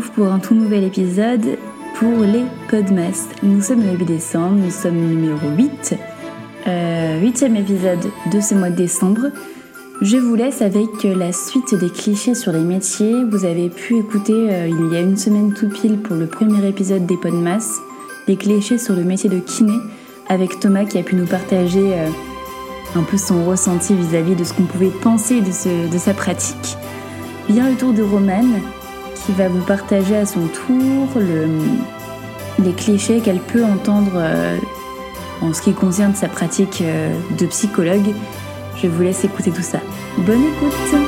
pour un tout nouvel épisode pour les Podmas. Nous sommes le 8 décembre, nous sommes numéro 8, euh, huitième épisode de ce mois de décembre. Je vous laisse avec la suite des clichés sur les métiers. Vous avez pu écouter euh, il y a une semaine tout pile pour le premier épisode des Podmas, les clichés sur le métier de kiné avec Thomas qui a pu nous partager euh, un peu son ressenti vis-à-vis de ce qu'on pouvait penser de, sa pratique. Vient le tour de Romane qui va vous partager à son tour le- les clichés qu'elle peut entendre euh, en ce qui concerne sa pratique euh, de psychologue. Je vous laisse écouter tout ça. Bonne écoute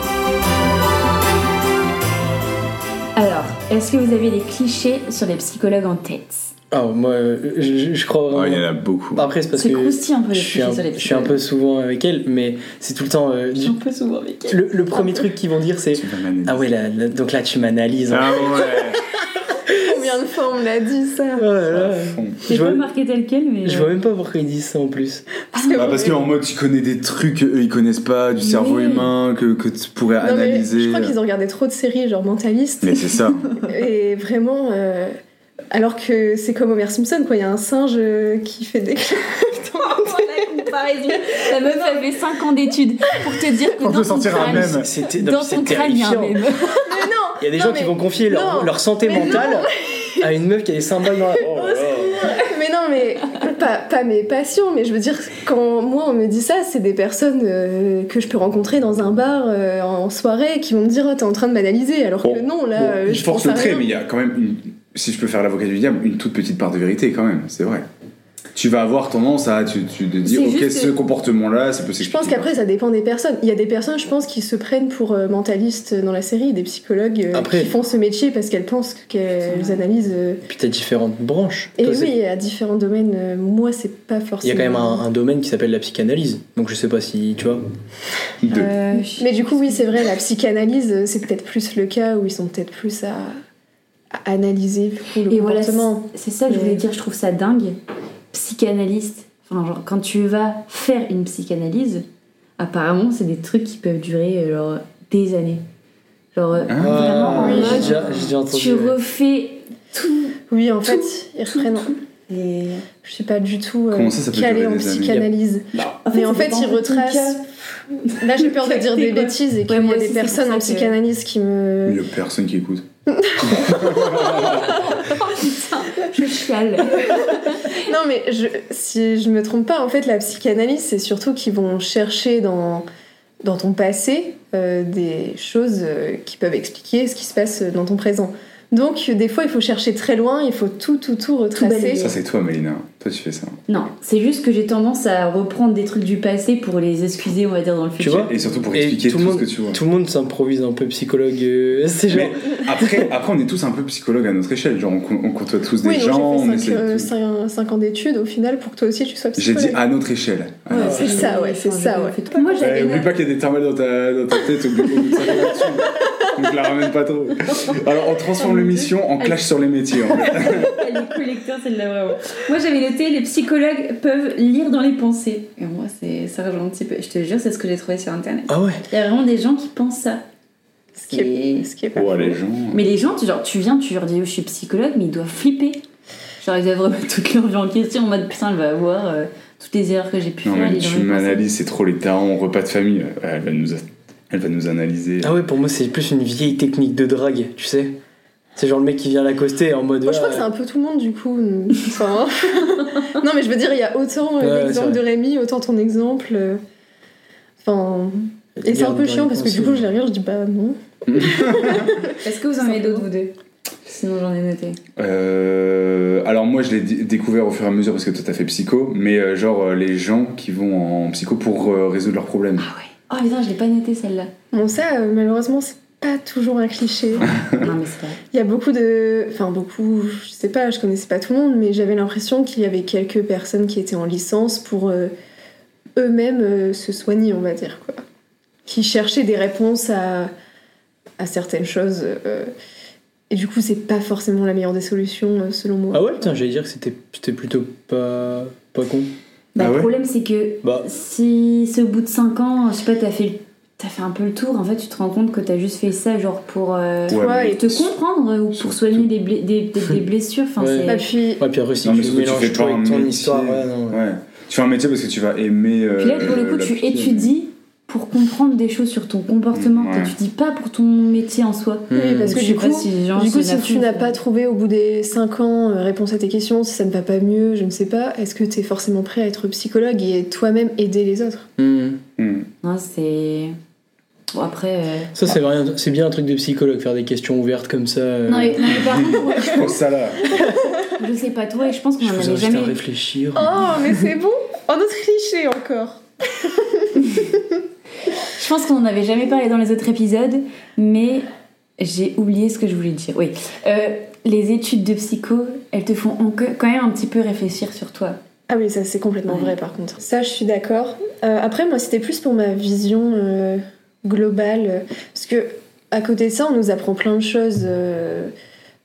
Alors, est-ce que vous avez des clichés sur les psychologues en tête? Alors, moi, euh, je, je crois vraiment. Ouais, il y en a beaucoup. Après, c'est parce C'est que croustillant un peu les je suis, un, je suis un peu souvent avec elle, mais c'est tout le temps. euh, du- Un peu souvent avec elle. le, le premier truc qu'ils vont dire, c'est. Ah ouais, là, là, donc là, tu m'analyses. hein. Ah ouais. Combien de fois on me l'a dit ça Oh là là. À fond. Je J'ai pas marqué tel quel, mais. je vois même pas pourquoi ils disent ça en plus. Parce que, Bah, parce qu'en mode, tu connais des trucs qu'eux ils connaissent pas, du cerveau Oui. humain, que, que tu pourrais Non, mais analyser. je crois qu'ils ont regardé trop de séries genre mentalistes Mais c'est ça. et vraiment euh, alors que c'est comme Homer Simpson quoi il y a un singe euh, qui fait des la comparaison. La meuf avait 5 ans d'études pour te dire que On dans peut sortir un crâne, même. C'était dans son crâne, il y a un terrifiant. même. mais non Il y a des Non, gens mais- qui vont confier leur, santé Mais mentale à une meuf qui a des symboles dans la. Oh mais non mais pas, pas mes patients mais je veux dire quand moi on me dit ça c'est des personnes euh, que je peux rencontrer dans un bar euh, en soirée qui vont me dire oh, t'es en train de m'analyser alors que non là Bon, euh, je je force le trait, mais il y a quand même, une, si je peux faire l'avocat du diable, une toute petite part de vérité quand même, c'est vrai. Tu vas avoir tendance à tu, tu te dire, ok, ce comportement-là, ça peut Je s'expliquer. pense qu'après, ça dépend des personnes. Il y a des personnes, je pense, qui se prennent pour euh, mentalistes dans la série, des psychologues euh, Après- qui font ce métier parce qu'elles pensent qu'elles analysent. euh, Puis t'as différentes branches. Et Toi, oui, à différents domaines. euh, moi, c'est pas Il y forcément. a quand même un, un domaine qui s'appelle la psychanalyse. Donc je sais pas si tu vois. Euh, Mais du coup, oui, c'est vrai, la psychanalyse, c'est peut-être plus le cas où ils sont peut-être plus à analyser du coup, le Et voilà, comportement. c'est ça que je voulais dire, je trouve ça dingue. Psychanalyste, enfin, genre, quand tu vas faire une psychanalyse, apparemment, c'est des trucs qui peuvent durer euh, genre, des années. Genre, euh, Ah, vraiment, en oui, j'ai mode, déjà, entendu. tu ouais. refais tout. Oui, en fait, ils tout, reprennent. Et... Je suis pas du tout euh, Comment ça, calée en psychanalyse. En Mais en fait, ils retracent. Là, j'ai peur de dire des bêtises et qu'il Ouais, y a des personnes en psychanalyse qui me. Il y a personne qui écoute. Je chiale. Non, mais je, si je me trompe pas, en fait, la psychanalyse, c'est surtout qu'ils vont chercher dans, dans ton passé euh, des choses euh, qui peuvent expliquer ce qui se passe dans ton présent. Donc, des fois, il faut chercher très loin, il faut tout, tout, tout retracer. Ça, c'est toi, Mélina. Toi, tu fais ça. Non, c'est juste que j'ai tendance à reprendre des trucs du passé pour les excuser, on va dire, dans le Tu futur. vois Et surtout pour Et expliquer tout ce que tu vois. Tout le monde s'improvise un peu psychologue. euh, c'est genre. Après, après, on est tous un peu psychologues à notre échelle. Genre, on, on côtoie tous des oui, gens. on j'ai essaie fait de 5, tout. ans d'études au final pour que toi aussi tu sois J'ai psychologue. dit à notre échelle. Ouais, c'est ça, ouais, c'est ça, j'ai ouais. fait. Moi, j'avais oublie pas qu'il y a des thermales dans ta, dans ta tête 50 actions. Donc la ramène pas trop. Alors on transforme l'émission en clash sur les métiers. En fait. Elle est collecteur, celle-là, vraiment. Moi, j'avais noté les psychologues peuvent lire dans les pensées. Et moi, c'est ça rejoint un petit peu. Je te jure, c'est ce que j'ai trouvé sur internet. Ah ouais. Il y a vraiment des gens qui pensent ça. Ce qui est, ce qui est pas Oh, faux. les gens. Mais les gens, tu, genre, tu viens, tu leur dis, je suis psychologue, mais ils doivent flipper. Genre, ils doivent remettre toute leur vie en question en mode, putain, elle va avoir euh, toutes les erreurs que j'ai pu Non faire. mais tu m'analyses, c'est trop les tarons, repas de famille. Ouais, Elle va nous, elle va nous analyser. Ah ouais, pour moi, c'est plus une vieille technique de drague, tu sais. C'est genre le mec qui vient l'accoster en mode. Moi, je crois que c'est un peu tout le monde du coup. Enfin, non, mais je veux dire, il y a autant euh, Ouais, l'exemple de Rémi, autant ton exemple. euh, Enfin, et c'est un peu chiant parce que du coup, je les regarde, je dis bah non. Est-ce que vous en avez d'autres, vous deux? Sinon, j'en ai noté. Euh, alors moi je l'ai dé- découvert au fur et à mesure parce que toi t'as fait psycho, mais euh, genre euh, les gens qui vont en psycho pour euh, résoudre leurs problèmes. Ah ouais. Oh putain, je l'ai pas noté celle-là. Bon, ça, euh, malheureusement, c'est pas toujours un cliché. non, mais c'est pas. Il y a beaucoup de. Enfin, beaucoup, je sais pas, je connaissais pas tout le monde, mais j'avais l'impression qu'il y avait quelques personnes qui étaient en licence pour euh, eux-mêmes euh, se soigner, on va dire, quoi. Qui cherchaient des réponses à, à certaines choses. euh, et du coup, c'est pas forcément la meilleure des solutions, selon moi. Ah ouais, putain, j'allais dire que c'était c'était plutôt pas, pas con. Bah, Ah le ouais problème, c'est que Bah, si c'est au bout de 5 ans, je sais pas, t'as fait t'as fait un peu le tour. En fait, tu te rends compte que t'as juste fait ça, genre pour euh, Ouais, et te comprendre ou pour soigner des, bla- des, des- des blessures. Enfin, Ouais. c'est- Bah, puis, Ouais, puis après, si Non, mais tu tu mélanges fais pas avec un ton métier. histoire, ouais, non. Ouais. Tu fais un métier parce que tu vas aimer. euh, Puis là, pour le coup, tu étudies pour comprendre des choses sur ton comportement. Ouais. T'étudies pas pour ton métier en soi. Oui, parce que du coup- si du coup, si tu n'as pas trouvé au bout des 5 ans euh, réponse à tes questions, si ça ne va pas mieux, je ne sais pas, est-ce que tu es forcément prêt à être psychologue et toi-même aider les autres? Hmm. Non, c'est. Bon, après. euh, Ça, c'est bien un truc de psychologue, faire des questions ouvertes comme ça. euh, Non, mais, non, mais par contre, Je pense ça là. je sais pas toi, et je pense qu'on je en vous avait à jamais. réfléchir. Oh, mais c'est bon Un autre cliché encore Je pense qu'on n'en avait jamais parlé dans les autres épisodes, mais j'ai oublié ce que je voulais dire. Oui. Euh, les études de psycho, elles te font quand même un petit peu réfléchir sur toi. Ah oui, ça c'est complètement Ouais. vrai par contre. Ça, je suis d'accord. Euh, après, moi, c'était plus pour ma vision euh, globale. euh, Parce que, à côté de ça, on nous apprend plein de choses. euh,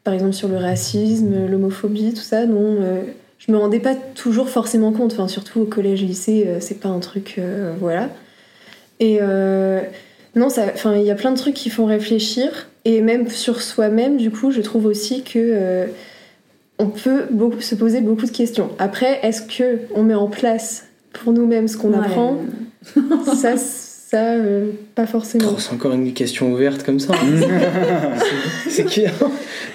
par exemple, sur le racisme, l'homophobie, tout ça, dont euh, je me rendais pas toujours forcément compte. Enfin, surtout au collège, lycée, euh, c'est pas un truc. euh, voilà. Et non, ça, enfin, il y a plein de trucs qui font réfléchir. Et même sur soi-même, du coup, je trouve aussi que. on peut beaucoup, se poser beaucoup de questions. Après, est-ce que on met en place pour nous-mêmes ce qu'on Ouais. apprend? Ça, ça, euh, pas forcément. C'est encore une question ouverte comme ça. c'est qui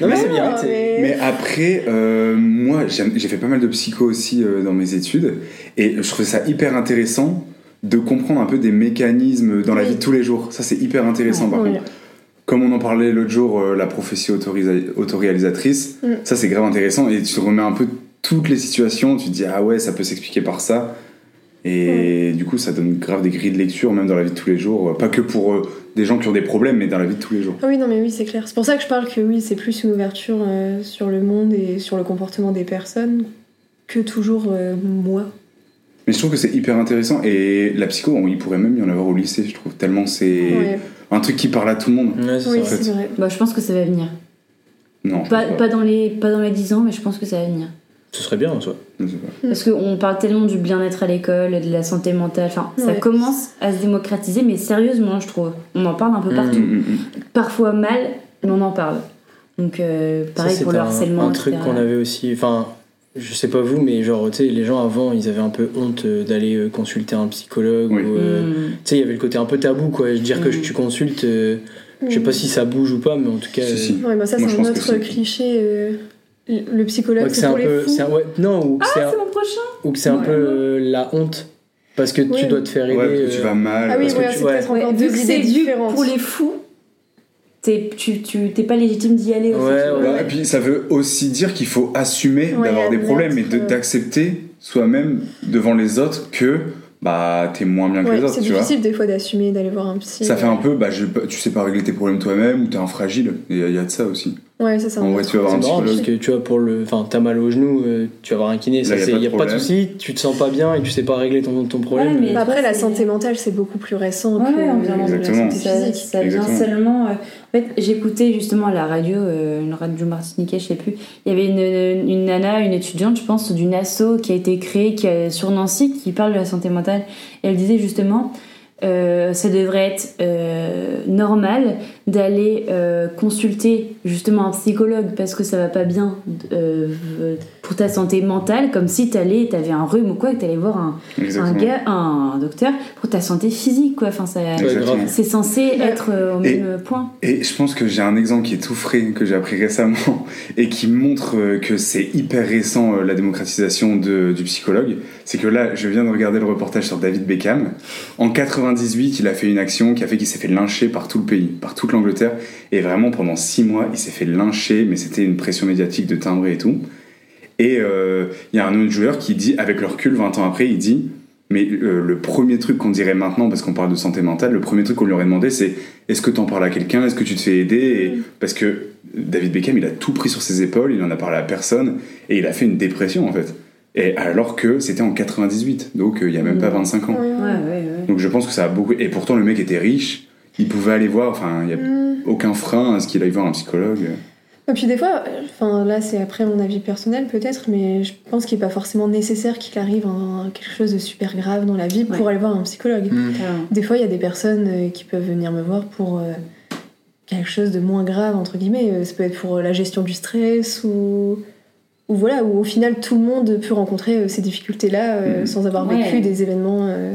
Non, mais c'est bien. Mais- Mais après, euh, moi, j'ai fait pas mal de psycho aussi euh, dans mes études, et je trouvais ça hyper intéressant de comprendre un peu des mécanismes dans la vie de tous les jours. Ça, c'est hyper intéressant par Oui. contre. Comme on en parlait l'autre jour, euh, la prophétie autoréalisatrice, Mm. ça c'est grave intéressant, et tu te remets un peu toutes les situations, tu te dis, ah ouais, ça peut s'expliquer par ça. Et du coup, ça donne grave des grilles de lecture, même dans la vie de tous les jours. Pas que pour euh, des gens qui ont des problèmes, mais dans la vie de tous les jours. Ah oui, non, mais oui, c'est clair. C'est pour ça que je parle que oui, c'est plus une ouverture euh, sur le monde et sur le comportement des personnes que toujours euh, moi. Mais je trouve que c'est hyper intéressant et la psycho, on- il pourrait même y en avoir au lycée, je trouve, tellement c'est Ouais. un truc qui parle à tout le monde. Ouais, Oui, c'est vrai. Bah, je pense que ça va venir. Non, pas dans les, pas dans les 10 ans, mais je pense que ça va venir. Ce serait bien en soi. Je sais pas. Parce qu'on parle tellement du bien-être à l'école, de la santé mentale, enfin, ça commence à se démocratiser, mais sérieusement, je trouve. On en parle un peu Mhm. partout. Mm, mm, mm. Parfois mal, mais on en parle. Donc, euh, Ça, pareil c'est pour le un- harcèlement. Un truc qu'on avait aussi. Enfin, je sais pas vous, mais genre, tu sais, les gens avant, ils avaient un peu honte euh, d'aller euh, consulter un psychologue. Oui. ou, euh, Mm. Tu sais, il y avait le côté un peu tabou, quoi. Dire que Mm. tu consultes, euh, je sais pas si ça bouge ou pas, mais en tout cas. Si, euh, si. Ouais, bah ça, c'est un autre c'est- cliché. Le psychologue, ouais, que c'est un pour les peu. fous. c'est un- ouais, non, ou que c'est mon prochain ou que c'est un peu euh, la honte. Parce que tu dois te faire aider. Ouais, parce que tu euh, vas mal. Ah oui, Parce que ouais, tu- c'est ouais. encore vu deux que idées c'est vu différentes. pour les fous, t'es, tu, tu, t'es pas légitime d'y aller aussi. Ouais, tu et puis ça veut aussi dire qu'il faut assumer Ouais, d'avoir des problèmes et de- euh. d'accepter soi-même devant les autres que bah t'es moins bien que Ouais, les autres, c'est tu vois. difficile des fois d'assumer d'aller voir un psy. Ça fait un peu, bah, je, tu sais pas régler tes problèmes toi-même ou t'es un fragile. Il y, a- il y a de ça aussi. Ouais, ça, c'est En vrai, tu vas voir C'est un marrant parce que tu vois, pour le. Enfin, t'as mal au genou, euh, tu vas voir un kiné, Là, ça y a pas de Y a pas de problème. souci, tu te sens pas bien et tu sais pas régler ton, ton problème. Ouais, mais- Bah, Après, la santé mentale, c'est beaucoup plus récent Ouais, que ouais, la santé physique. ça vient seulement. euh, En fait, j'écoutais justement à la radio, euh, une radio martiniquaise, je sais plus. Il y avait une, une nana, une étudiante, je pense, d'une asso qui a été créée qui a- sur Nancy qui parle de la santé mentale. Et elle disait justement. euh, ça devrait être euh, normal d'aller euh, consulter justement un psychologue parce que ça va pas bien euh, pour ta santé mentale, comme si t'allais, t'avais un rhume ou quoi, que t'allais voir un, un Exactement. gars, un docteur pour ta santé physique quoi. Enfin, ça, c'est censé être euh, au Et- même point. Et je pense que j'ai un exemple qui est tout frais, que j'ai appris récemment, et qui montre euh, que c'est hyper récent la démocratisation de- du psychologue. C'est que là, je viens de regarder le reportage sur David Beckham. En 98, il a fait une action qui a fait qu'il s'est fait lyncher par tout le pays, par toute l'Angleterre. Et vraiment, pendant six mois, il s'est fait lyncher, mais c'était une pression médiatique de timbré et tout. Et euh, il y a un autre joueur qui dit, avec le recul, 20 ans après, il dit mais euh, le premier truc qu'on dirait maintenant, parce qu'on parle de santé mentale, le premier truc qu'on lui aurait demandé, c'est est-ce que t'en parles à quelqu'un? Est-ce que tu te fais aider? Et- Parce que David Beckham, il a tout pris sur ses épaules, il en a parlé à personne, et il a fait une dépression en fait. Et alors que c'était en 98, donc euh, il y a même pas Mm. 25 ans. Ouais, ouais. Ouais, ouais, ouais. Donc je pense que ça a beaucoup. Et pourtant, le mec était riche, il pouvait aller voir, enfin, il n'y a Hmm. aucun frein à ce qu'il aille voir un psychologue. Et puis des fois, enfin là c'est après mon avis personnel peut-être, mais je pense qu'il n'est pas forcément nécessaire qu'il arrive un, quelque chose de super grave dans la vie pour Ouais. aller voir un psychologue. Mm. Carrément. Des fois il y a des personnes euh, qui peuvent venir me voir pour euh, quelque chose de moins grave entre guillemets. Euh, Ça peut être pour la gestion du stress ou ou voilà où au final tout le monde peut rencontrer ces difficultés là Mhm. sans avoir Ouais. vécu des événements. euh.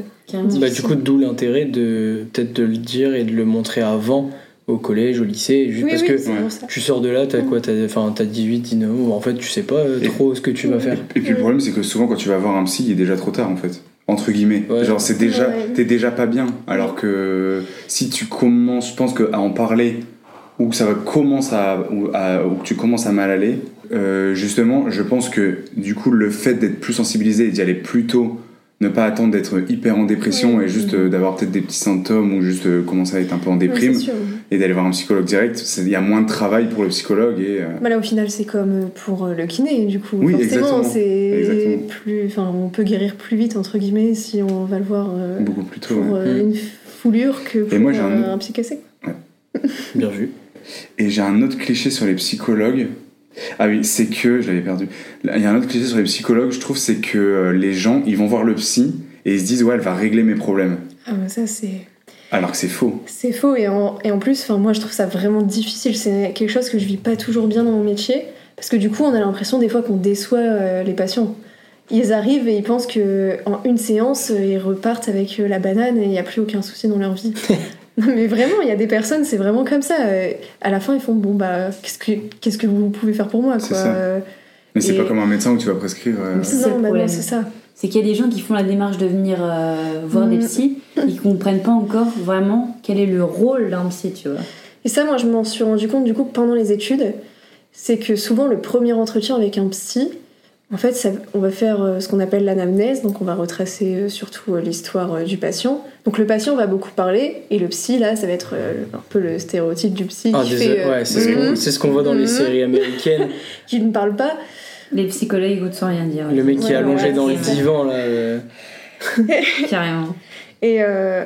Bah, du coup, d'où l'intérêt de peut-être de le dire et de le montrer avant au collège, au lycée, juste Oui parce oui que ouais. tu sors de là, t'as quoi T'as enfin, t'as 18, 19, ou en fait, tu sais pas euh, Et- trop ce que tu vas faire. Et puis le problème, c'est que souvent, quand tu vas voir un psy, il est déjà trop tard en fait. Entre guillemets. Ouais. Genre, c'est déjà, Ouais. t'es déjà pas bien. Alors que si tu commences, je pense qu'à en parler, ou que ça va commence à, ou, à- ou que tu commences à mal aller, euh, justement, je pense que du coup, le fait d'être plus sensibilisé et d'y aller plus tôt, ne pas attendre d'être hyper en dépression Ouais. et juste euh, d'avoir peut-être des petits symptômes ou juste euh, commencer à être un peu en déprime et d'aller voir un psychologue direct, il y a moins de travail pour le psychologue et. euh, Bah là, au final, c'est comme pour le kiné, du coup. Oui, Forcément, exactement. c'est Exactement. plus. Enfin, on peut guérir plus vite, entre guillemets, si on va le voir euh, beaucoup plus tôt. pour ouais. euh, une foulure que pour moi, j'ai un un psy cassé. Bien vu. Et j'ai un autre cliché sur les psychologues. Ah oui, c'est que, je l'avais perdu. Il y a un autre cliché sur les psychologues, je trouve, c'est que euh, les gens, ils vont voir le psy et ils se disent, ouais, elle va régler mes problèmes. Ah, bah ça, c'est. Alors que c'est faux. C'est faux et en, et en plus, moi je trouve ça vraiment difficile. C'est quelque chose que je vis pas toujours bien dans mon métier parce que du coup, on a l'impression des fois qu'on déçoit euh, les patients. Ils arrivent et ils pensent que en une séance, euh, ils repartent avec la banane et il n'y a plus aucun souci dans leur vie. non, mais vraiment, il y a des personnes, c'est vraiment comme ça. Euh, À la fin, ils font bon bah qu'est-ce que qu'est-ce que vous pouvez faire pour moi C'est quoi. ça. Euh, Mais c'est Et- pas comme un médecin où tu vas prescrire. euh, C'est ça, non, bah c'est ça. C'est qu'il y a des gens qui font la démarche de venir euh, voir des Mhm. psys et qui comprennent pas encore vraiment quel est le rôle d'un psy, tu vois. Et ça, moi, je m'en suis rendu compte du coup pendant les études, c'est que souvent le premier entretien avec un psy, en fait, ça- on va faire euh, ce qu'on appelle l'anamnèse, donc on va retracer euh, surtout euh, l'histoire du patient. Donc le patient va beaucoup parler, et le psy, là, ça va être un peu le stéréotype du psy Ah, qui, fait, euh, ouais, c'est ce Mhm. qu'on c'est ce qu'on voit dans les Mhm. séries américaines. qui ne parle pas. Les psychologues écoutent sans rien dire. Le mec qui est allongé ouais, dans le divan, là. euh, Carrément. Et euh,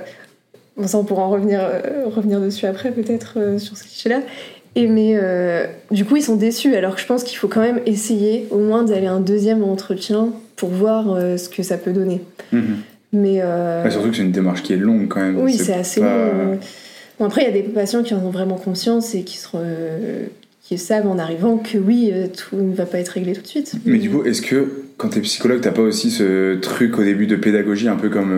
bon, ça, on pourra en revenir, euh, revenir dessus après, peut-être, euh, sur ce cliché-là. Et mais euh, du coup, ils sont déçus, alors que je pense qu'il faut quand même essayer au moins d'aller à un deuxième entretien pour voir euh, ce que ça peut donner. mhm. Mais euh, Ouais, surtout que c'est une démarche qui est longue quand même. oui, c'est assez pas- long. Bon, après, il y a des patients qui en ont vraiment conscience et qui, se re- qui savent en arrivant que oui, tout ne va pas être réglé tout de suite. Mais du coup, est-ce que quand t'es psychologue, t'as pas aussi ce truc au début de pédagogie, un peu comme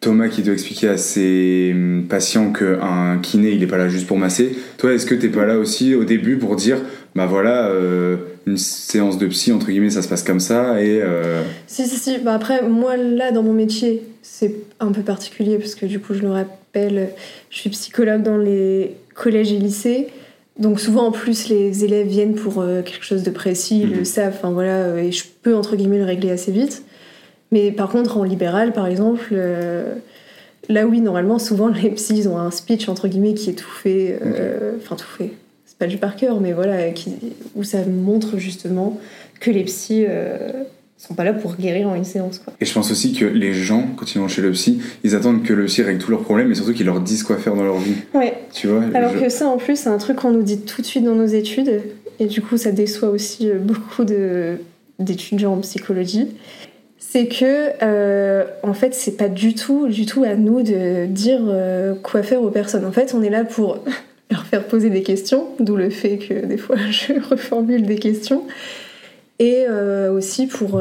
Thomas qui doit expliquer à ses hum, patients qu'un kiné, il est pas là juste pour masser Toi, est-ce que t'es pas là aussi au début pour dire, bah voilà, euh, une séance de psy, entre guillemets, ça se passe comme ça, et... euh, Si, si, si. Bah après, moi, là, dans mon métier, c'est un peu particulier parce que du coup, je le rappelle, je suis psychologue dans les collèges et lycées. Donc souvent, en plus, les élèves viennent pour euh, quelque chose de précis, ils Mhm. le savent, enfin voilà, et je peux, entre guillemets, le régler assez vite. Mais par contre, en libéral, par exemple, euh, là, oui, normalement, souvent, les psys, ont un speech, entre guillemets, qui est tout fait, euh, enfin, tout fait. C'est pas du par cœur, mais voilà, qui, où ça montre justement que les psys euh, sont pas là pour guérir en une séance, quoi. Et je pense aussi que les gens, quand ils vont chez le psy, ils attendent que le psy règle tous leurs problèmes, mais surtout qu'ils leur disent quoi faire dans leur vie. Ouais. Tu vois Alors je- que ça, en plus, c'est un truc qu'on nous dit tout de suite dans nos études, et du coup, ça déçoit aussi euh, beaucoup de- d'étudiants en psychologie. C'est que, euh, en fait, c'est pas du tout, du tout à nous de dire euh, quoi faire aux personnes. En fait, on est là pour leur faire poser des questions, d'où le fait que des fois je reformule des questions, et euh, aussi pour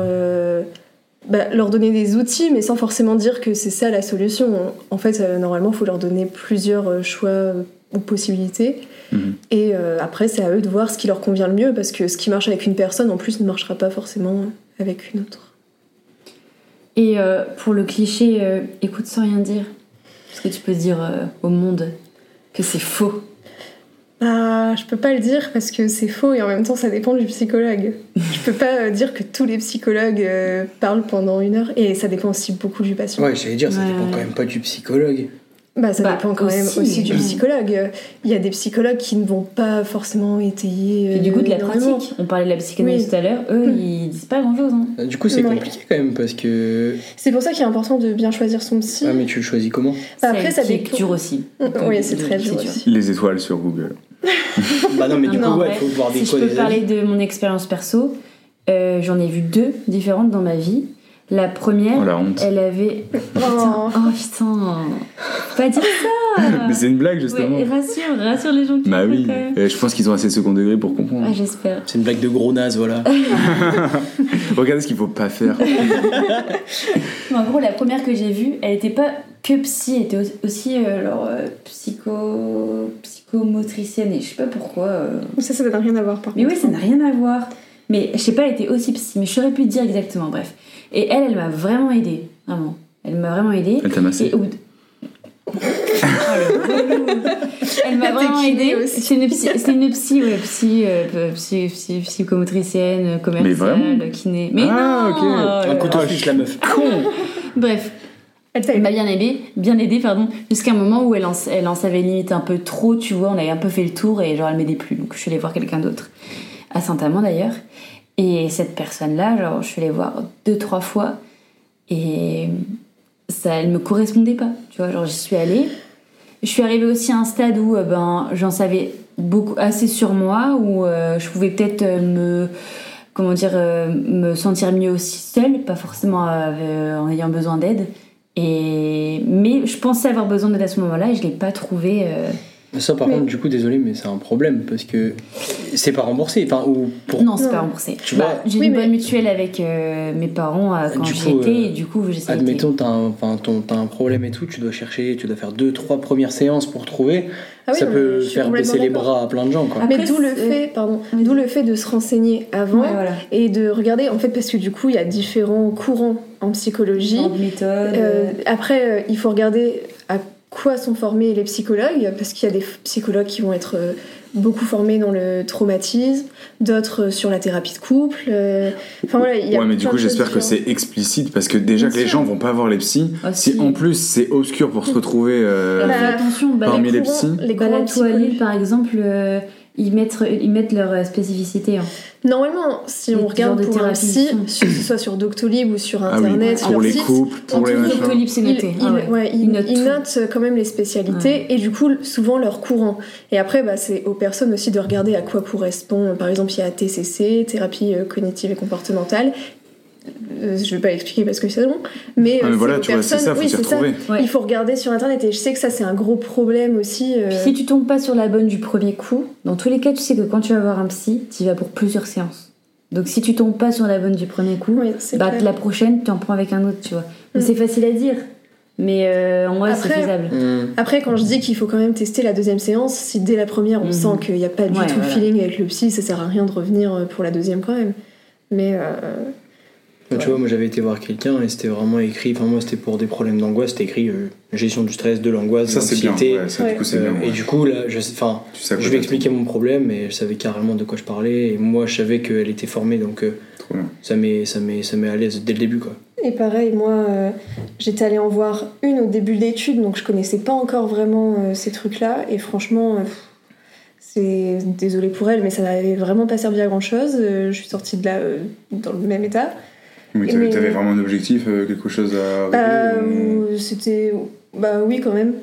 bah, leur donner des outils, mais sans forcément dire que c'est ça la solution. En fait, normalement, il faut leur donner plusieurs choix ou possibilités. Mhm. Et après, c'est à eux de voir ce qui leur convient le mieux, parce que ce qui marche avec une personne, en plus, ne marchera pas forcément avec une autre. Et euh, pour le cliché, euh, écoute sans rien dire. Parce que tu peux dire euh, au monde que c'est faux? Ah, je peux pas le dire parce que c'est faux et en même temps ça dépend du psychologue. je peux pas dire que tous les psychologues euh, parlent pendant une heure et ça dépend aussi beaucoup du patient. Ouais, j'allais dire, ça Ouais. dépend quand même pas du psychologue. Bah, ça Bah, dépend quand même aussi, aussi du ouais. psychologue. Il y a des psychologues qui ne vont pas forcément étayer. Et du coup, de la euh, énormément. pratique. On parlait de la psychanalyse Oui. tout à l'heure. Eux, Mm. ils disent pas grand chose. Hein. Euh, Du coup, c'est Ouais. compliqué quand même parce que. C'est pour ça qu'il est important de bien choisir son psy. Ah, mais tu le choisis comment Bah, après, C'est ça dépend. dur aussi. Oui, c'est très dur C'est aussi. Les étoiles sur Google. Bah non, mais du Non, coup, ouais. il faut voir des Si je peux parler avis. de mon expérience perso, euh, j'en ai vu deux différentes dans ma vie. La première, Oh la honte. elle avait. Oh. Putain, oh putain, Faut pas dire ça. Mais c'est une blague justement. Ouais, rassure, rassure les gens qui Bah oui, je pense qu'ils ont assez de second degré pour comprendre. Ah, j'espère. C'est une blague de gros naze, voilà. Regardez ce qu'il faut pas faire. Mais en gros, la première que j'ai vue, elle était pas que psy, elle était au- aussi euh, alors, euh, psycho... psychomotricienne, et je sais pas pourquoi. euh. Ça, ça n'a rien à voir par Mais contre. oui, ça n'a rien à voir. Mais je sais pas, elle était aussi psy, mais je saurais plus te dire exactement, bref. Et elle, elle m'a vraiment aidée, vraiment. Elle m'a vraiment aidée. Elle t'a massé. Oh. Elle m'a vraiment aidée. C'est une psy, c'est une psy, ouais, psy, euh, psy, psy- psychomotricienne, Mais vraiment commerciale, kiné. Mais Ah, non ok. oh Un couteau là. suisse, la meuf. Bref, Elle t'a elle m'a bien aidée, bien aidée, pardon, jusqu'à un moment où elle en, elle en savait limite un peu trop, tu vois, on avait un peu fait le tour et genre elle m'aidait plus, donc je suis allée voir quelqu'un d'autre, à Saint-Amand d'ailleurs. Et cette personne-là, genre je suis allée voir deux, trois fois et ça, elle me correspondait pas, tu vois, genre j'y suis allée. Je suis arrivée aussi à un stade où euh, ben, j'en savais beaucoup, assez sur moi, où euh, je pouvais peut-être euh, me comment dire, me sentir mieux aussi seule, pas forcément en ayant besoin d'aide. Et... Mais je pensais avoir besoin d'aide à ce moment-là et je l'ai pas trouvé. Ça, par Mais- contre, du coup, désolé, mais c'est un problème parce que c'est pas remboursé. Enfin, ou pour. Non, c'est pas remboursé. Tu Bah, vois j'ai Oui, une mais- bonne mutuelle avec euh, mes parents euh, quand Du j'y coup, étais euh, et du coup j'essayais. Admettons, t'as un, t'as un problème et tout, tu dois chercher, tu dois faire deux, trois premières séances pour trouver. Ah oui, ça non, peut faire baisser les bras à plein de gens, quoi. Après, Mais d'où le fait, pardon, Oui. d'où le fait de se renseigner avant Ouais, voilà. et de regarder, en fait, parce que du coup, il y a différents courants en psychologie. De méthode. Euh, après, euh, il faut regarder quoi sont formés les psychologues, parce qu'il y a des psychologues qui vont être euh, beaucoup formés dans le traumatisme, d'autres euh, sur la thérapie de couple. euh, Enfin voilà, il y a Ouais, mais du coup, j'espère que c'est explicite parce que déjà Bien que les gens vont pas voir les psys, Ah, si en plus c'est obscur pour se retrouver. euh, Bah, attention, bah, parmi les les courants- psys. les courants Balade-toi à Lille, par exemple, euh, ils, mettent, ils mettent leur euh, spécificité. hein. Normalement, si on regarde pour un psy, que ce soit sur Doctolib ou sur ah oui, Internet, pour leur les site, couples, pour en les machins. Doctolib, c'est noté. il- Ah ouais. ouais, il- Ils notent note quand même les spécialités et du coup souvent leur courant. Et après, bah, c'est aux personnes aussi de regarder à quoi correspond. Par exemple, il y a TCC, thérapie euh, cognitive et comportementale. Euh, je vais pas l'expliquer parce que c'est long, mais, Ah, euh, mais voilà, aux tu vois, c'est personnes- ça, faut oui, ça. Ouais. Il faut regarder sur internet et je sais que ça c'est un gros problème aussi. euh, Puis si tu tombes pas sur la bonne du premier coup, dans tous les cas, tu sais que quand tu vas voir un psy, tu y vas pour plusieurs séances. Donc si tu tombes pas sur la bonne du premier coup, oui, bah la prochaine, tu en prends avec un autre, tu vois. Mais Mm. c'est facile à dire. Mais euh, en vrai, c'est Après- faisable. Hum. Après, quand je dis qu'il faut quand même tester la deuxième séance, si dès la première on Mhm. sent qu'il n'y a pas du Ouais, tout voilà. feeling avec le psy, ça sert à rien de revenir euh, pour la deuxième quand même. Mais Moi, Tu vois, moi j'avais été voir quelqu'un et c'était vraiment écrit, enfin moi c'était pour des problèmes d'angoisse, c'était écrit euh, gestion du stress, de l'angoisse, de l'anxiété. Ouais, Ouais. Euh. Et ouais. du coup, là, je, enfin, je lui t'attendre. expliquais mon problème et je savais carrément de quoi je parlais. Et moi, je savais qu'elle était formée, donc euh, ça m'est ça m'est ça m'est à l'aise dès le début, quoi. Et pareil, moi, euh, j'étais allée en voir une au début de l'étude, donc je connaissais pas encore vraiment euh, ces trucs-là. Et franchement, euh, c'est désolée pour elle, mais ça n'avait vraiment pas servi à grand-chose. Euh, je suis sortie de là euh, dans le même état. Oui, t'avais Mais- t'avais vraiment un objectif, euh, quelque chose à Bah, régler ou- euh, c'était, bah oui quand même.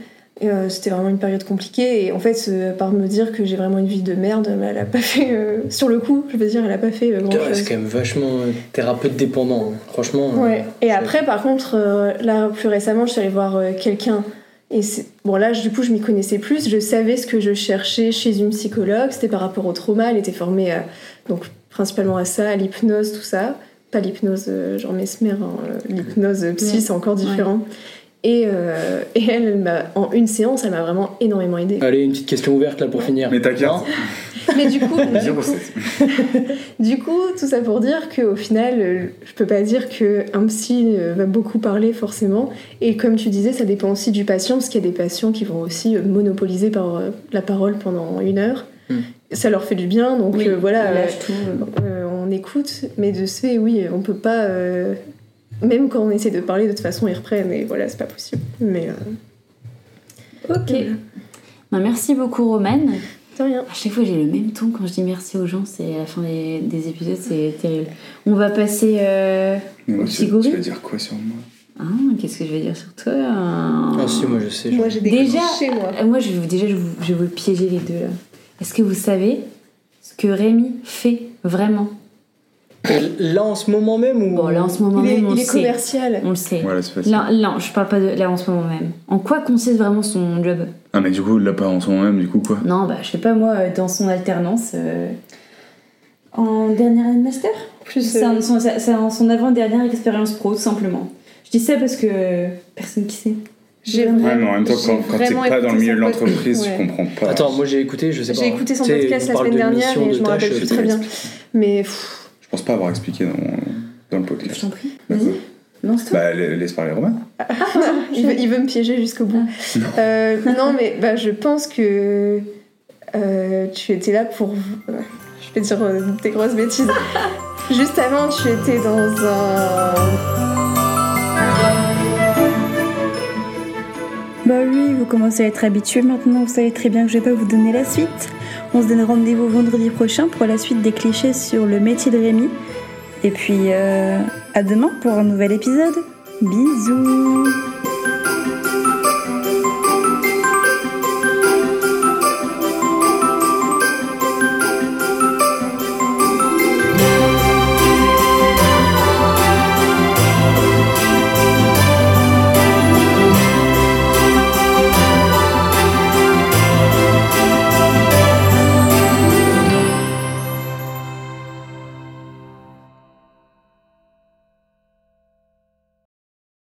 Euh, c'était vraiment une période compliquée. Et en fait, euh, par me dire que j'ai vraiment une vie de merde, elle a pas fait, euh, sur le coup, je veux dire, elle a pas fait euh, Putain, grand-chose. C'est quand même vachement thérapeute dépendant, hein. franchement. euh, Ouais. Et après, par contre, euh, là, plus récemment, je suis allée voir euh, quelqu'un. Et bon, là, du coup, je m'y connaissais plus. Je savais ce que je cherchais chez une psychologue. C'était par rapport au trauma. Elle était formée à- donc, principalement à ça, à l'hypnose, tout ça. Pas l'hypnose euh, genre Mesmer, hein, euh, l'hypnose psy, Ouais. c'est encore différent. Et, euh, et elle, elle m'a- en une séance, elle m'a vraiment énormément aidée. Allez, une petite question ouverte là pour finir. Mais ta carte. Non Mais du coup, du coup, sept. Du coup, tout ça pour dire qu'au final, je peux pas dire qu'un psy va beaucoup parler forcément. Et comme tu disais, ça dépend aussi du patient, parce qu'il y a des patients qui vont aussi monopoliser par la parole pendant une heure. Hmm. Ça leur fait du bien, donc Oui, euh, voilà, tout. euh. On écoute. Mais de ce fait, oui, on peut pas. euh, même quand on essaie de parler, de toute façon, ils reprennent, et voilà, c'est pas possible. Mais euh, Ok. Ben, merci beaucoup, Romane. de rien. À chaque fois, j'ai le même ton quand je dis merci aux gens. C'est à la fin des, des épisodes, c'est terrible. On va passer. euh, Mais moi, Au tu, Sigori tu vas dire quoi sur moi? Ah, qu'est-ce que je vais dire sur toi? Ah, Ah si, moi je sais. je- Moi, j'ai des Déjà- clichés, moi. Euh, Moi, je, déjà, je, vous- je veux piéger les deux là. Est-ce que vous savez ce que Rémi fait vraiment? Et Là en ce moment même ou Bon, là en ce moment Il est, même, on il le est sait. commercial. On le sait. Voilà, c'est facile. Là, là, je parle pas de là en ce moment même. En quoi consiste vraiment son job? Ah, mais du coup, là, pas en ce moment même, du coup, quoi? Non, bah, je sais pas, moi, euh, dans son alternance. euh, En dernière année de master? Plus, C'est euh, un- son, c'est avant-dernière expérience pro, tout simplement. Je dis ça parce que personne qui sait. J'ai Ouais, Ouais, vraiment- mais en même temps, quand, quand t'es vraiment pas dans le milieu de l'entreprise, Ouais. tu comprends pas. Attends, moi j'ai écouté, je sais pas. J'ai écouté son podcast la semaine de dernière et de je me rappelle plus très bien. Mais pff, pense pas avoir expliqué dans, dans le Je podcast. t'en prie. Bah, Lance-toi. Bah, la- laisse parler Romain. il, veut, il veut me piéger jusqu'au bout. Euh, non, mais bah, je pense que euh, tu étais là pour. euh, je vais dire euh, des grosses bêtises. Juste avant, tu étais dans un. Bah oui, vous commencez à être habitués maintenant, vous savez très bien que je vais pas vous donner la suite. On se donne rendez-vous vendredi prochain pour la suite des clichés sur le métier de Rémi. Et puis euh, à demain pour un nouvel épisode. Bisous